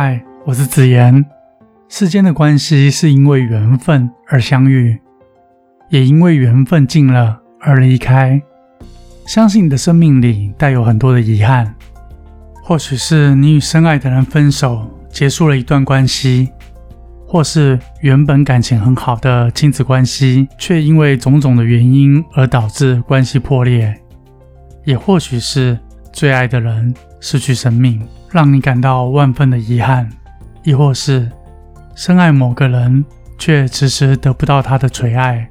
嗨，我是子言。世间的关系是因为缘分而相遇，也因为缘分尽了而离开。相信你的生命里带有很多的遗憾，或许是你与深爱的人分手，结束了一段关系；或是原本感情很好的亲子关系，却因为种种的原因而导致关系破裂；也或许是最爱的人失去生命。让你感到万分的遗憾，亦或是深爱某个人却迟迟得不到他的垂爱。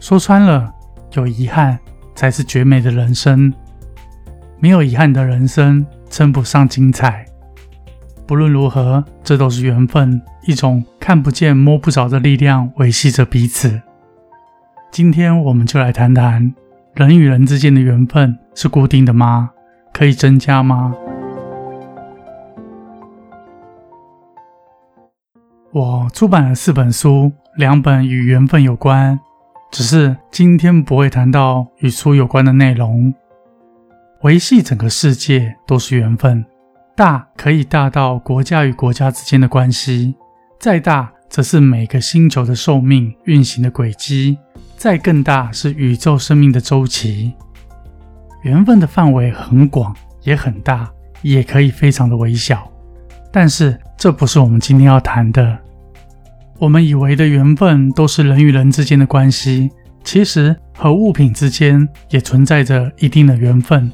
说穿了，有遗憾才是绝美的人生。没有遗憾的人生称不上精彩。不论如何，这都是缘分，一种看不见摸不着的力量维系着彼此。今天我们就来谈谈人与人之间的缘分是固定的吗？可以增加吗？我出版了四本书，两本与缘分有关，只是今天不会谈到与书有关的内容。维系整个世界都是缘分，大可以大到国家与国家之间的关系，再大则是每个星球的寿命运行的轨迹，再更大是宇宙生命的周期。缘分的范围很广，也很大，也可以非常的微小，但是这不是我们今天要谈的。我们以为的缘分都是人与人之间的关系，其实和物品之间也存在着一定的缘分。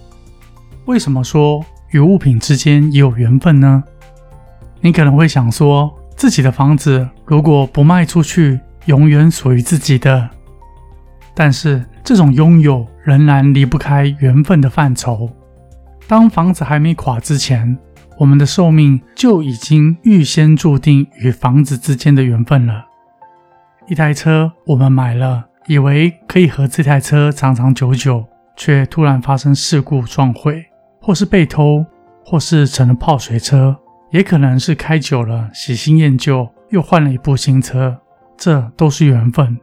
为什么说与物品之间也有缘分呢？你可能会想说，自己的房子如果不卖出去，永远属于自己的。但是这种拥有仍然离不开缘分的范畴。当房子还没垮之前。我们的寿命就已经预先注定与房子之间的缘分了。一台车，我们买了，以为可以和这台车长长久久，却突然发生事故撞毁，或是被偷，或是成了泡水车，也可能是开久了喜新厌旧，又换了一部新车。这都是缘分。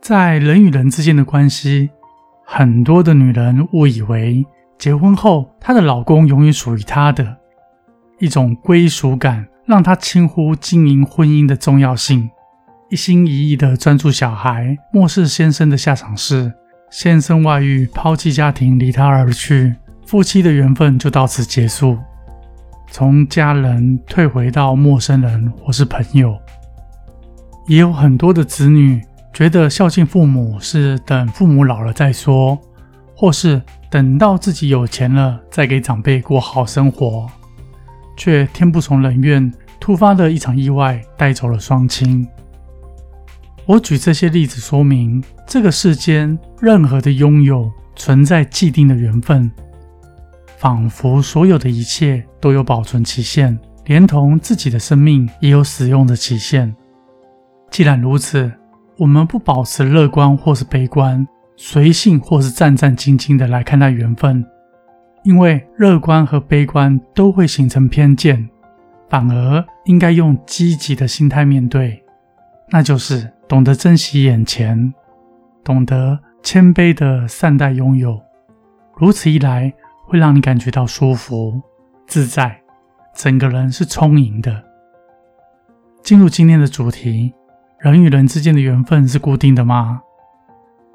在人与人之间的关系，很多的女人误以为。结婚后，她的老公永远属于她的一种归属感，让她轻忽经营婚姻的重要性，一心一意的专注小孩，漠视先生的下场是先生外遇，抛弃家庭，离她而去，夫妻的缘分就到此结束，从家人退回到陌生人或是朋友。也有很多的子女觉得孝敬父母是等父母老了再说，或是。等到自己有钱了，再给长辈过好生活，却天不从人愿，突发的一场意外带走了双亲。我举这些例子说明，这个世间任何的拥有存在既定的缘分，仿佛所有的一切都有保存期限，连同自己的生命也有使用的期限。既然如此，我们不保持乐观或是悲观。随性或是战战兢兢的来看待缘分，因为乐观和悲观都会形成偏见，反而应该用积极的心态面对，那就是懂得珍惜眼前，懂得谦卑的善待拥有。如此一来，会让你感觉到舒服自在，整个人是充盈的。进入今天的主题：人与人之间的缘分是固定的吗？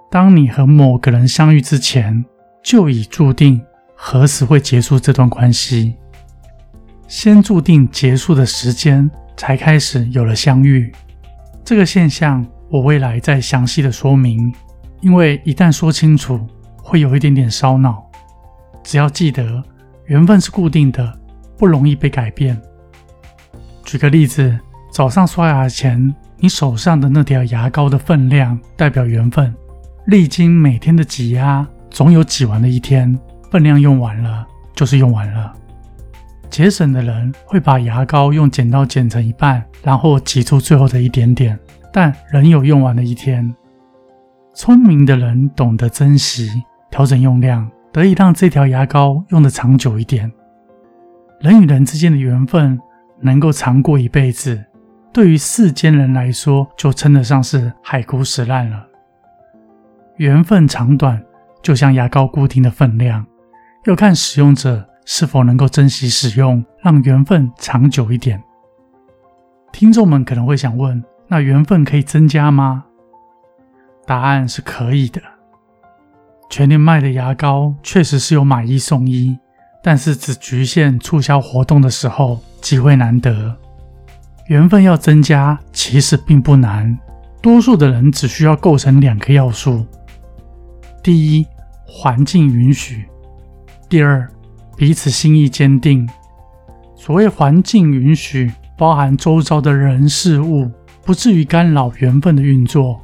当你和某个人相遇之前，就已注定何时会结束这段关系。先注定结束的时间，才开始有了相遇。这个现象，我未来再详细的说明。因为一旦说清楚，会有一点点烧脑。只要记得，缘分是固定的，不容易被改变。举个例子，早上刷牙前，你手上的那条牙膏的分量，代表缘分。历经每天的挤压，总有挤完的一天。分量用完了，就是用完了。节省的人会把牙膏用剪刀剪成一半，然后挤出最后的一点点，但仍有用完的一天。聪明的人懂得珍惜，调整用量，得以让这条牙膏用的长久一点。人与人之间的缘分能够长过一辈子，对于世间人来说，就称得上是海枯石烂了。缘分长短，就像牙膏固定的分量，要看使用者是否能够珍惜使用，让缘分长久一点。听众们可能会想问：那缘分可以增加吗？答案是可以的。全年卖的牙膏确实是有买一送一，但是只局限促销活动的时候，机会难得。缘分要增加其实并不难，多数的人只需要构成两个要素：第一，环境允许；第二，彼此心意坚定。所谓环境允许，包含周遭的人事物不至于干扰缘分的运作；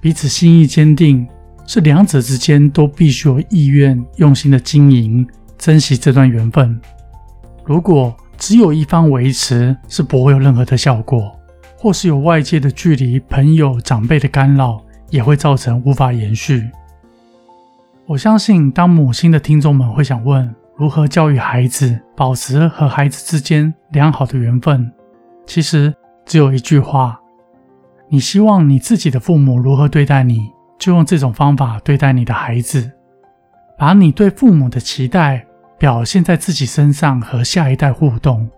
彼此心意坚定。是两者之间都必须有意愿、用心的经营、珍惜这段缘分。如果只有一方维持，是不会有任何的效果；或是有外界的距离、朋友、长辈的干扰，也会造成无法延续。我相信，当母亲的听众们会想问：如何教育孩子，保持和孩子之间良好的缘分？其实只有一句话：你希望你自己的父母如何对待你？就用这种方法对待你的孩子，把你对父母的期待表现在自己身上和下一代互动，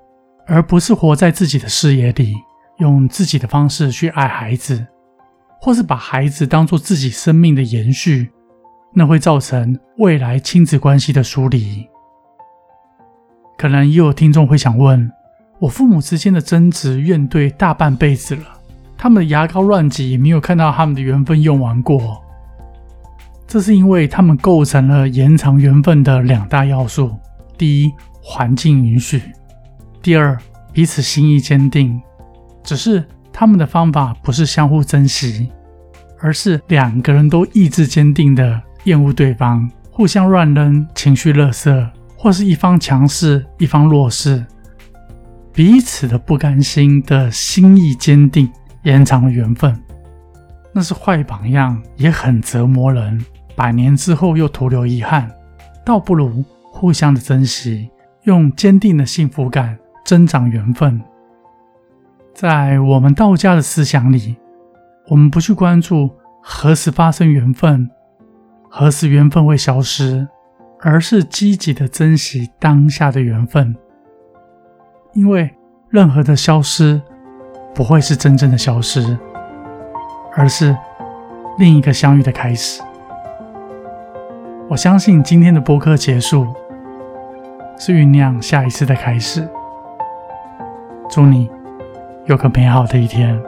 而不是活在自己的视野里，用自己的方式去爱孩子，或是把孩子当做自己生命的延续，那会造成未来亲子关系的疏离。可能也有听众会想问：我父母之间的争执怨怼大半辈子了。他们的牙膏乱挤，没有看到他们的缘分用完过。这是因为他们构成了延长缘分的两大要素：第一，环境允许；第二，彼此心意坚定。只是他们的方法不是相互珍惜，而是两个人都意志坚定的厌恶对方，互相乱扔情绪垃圾，或是一方强势，一方弱势，彼此的不甘心的心意坚定。延长了缘分，那是坏榜样，也很折磨人。百年之后又徒留遗憾，倒不如互相的珍惜，用坚定的幸福感增长缘分。在我们道家的思想里，我们不去关注何时发生缘分，何时缘分会消失，而是积极的珍惜当下的缘分，因为任何的消失。不会是真正的消失，而是另一个相遇的开始。我相信今天的播客结束，是酝酿下一次的开始。祝你有个美好的一天。